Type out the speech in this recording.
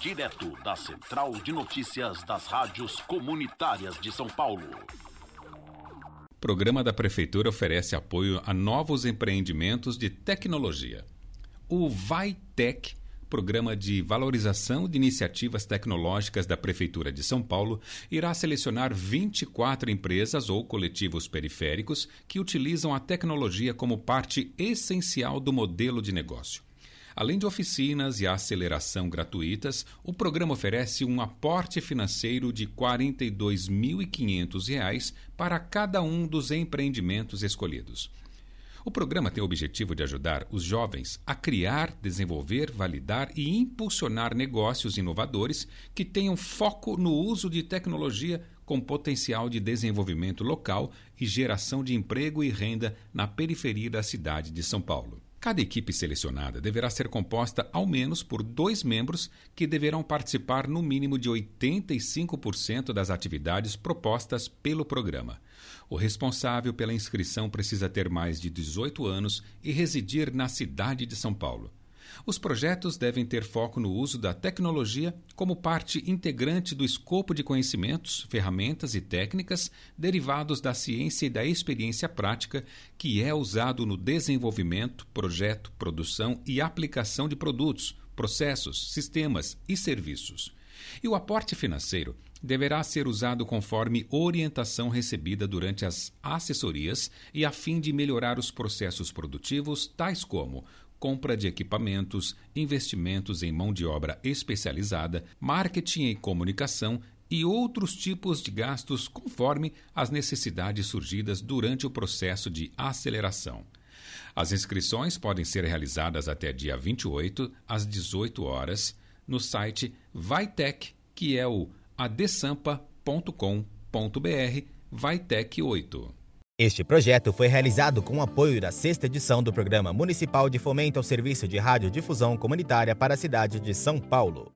direto da Central de Notícias das Rádios Comunitárias de São Paulo. Programa da Prefeitura oferece apoio a novos empreendimentos de tecnologia. O VaiTech Programa de Valorização de Iniciativas Tecnológicas da Prefeitura de São Paulo irá selecionar 24 empresas ou coletivos periféricos que utilizam a tecnologia como parte essencial do modelo de negócio. Além de oficinas e aceleração gratuitas, o programa oferece um aporte financeiro de R$ 42.500 para cada um dos empreendimentos escolhidos. O programa tem o objetivo de ajudar os jovens a criar, desenvolver, validar e impulsionar negócios inovadores que tenham foco no uso de tecnologia com potencial de desenvolvimento local e geração de emprego e renda na periferia da cidade de São Paulo. Cada equipe selecionada deverá ser composta ao menos por dois membros que deverão participar no mínimo de 85% das atividades propostas pelo programa. O responsável pela inscrição precisa ter mais de 18 anos e residir na cidade de São Paulo. Os projetos devem ter foco no uso da tecnologia como parte integrante do escopo de conhecimentos, ferramentas e técnicas derivados da ciência e da experiência prática que é usado no desenvolvimento, projeto, produção e aplicação de produtos, processos, sistemas e serviços. E o aporte financeiro deverá ser usado conforme orientação recebida durante as assessorias e a fim de melhorar os processos produtivos, tais como compra de equipamentos, investimentos em mão de obra especializada, marketing e comunicação e outros tipos de gastos conforme as necessidades surgidas durante o processo de aceleração. As inscrições podem ser realizadas até dia 28 às 18 horas no site Vaitec, que é o adesampa.com.br Vaitec 8. Este projeto foi realizado com o apoio da sexta edição do Programa Municipal de Fomento ao Serviço de Radiodifusão Comunitária para a cidade de São Paulo.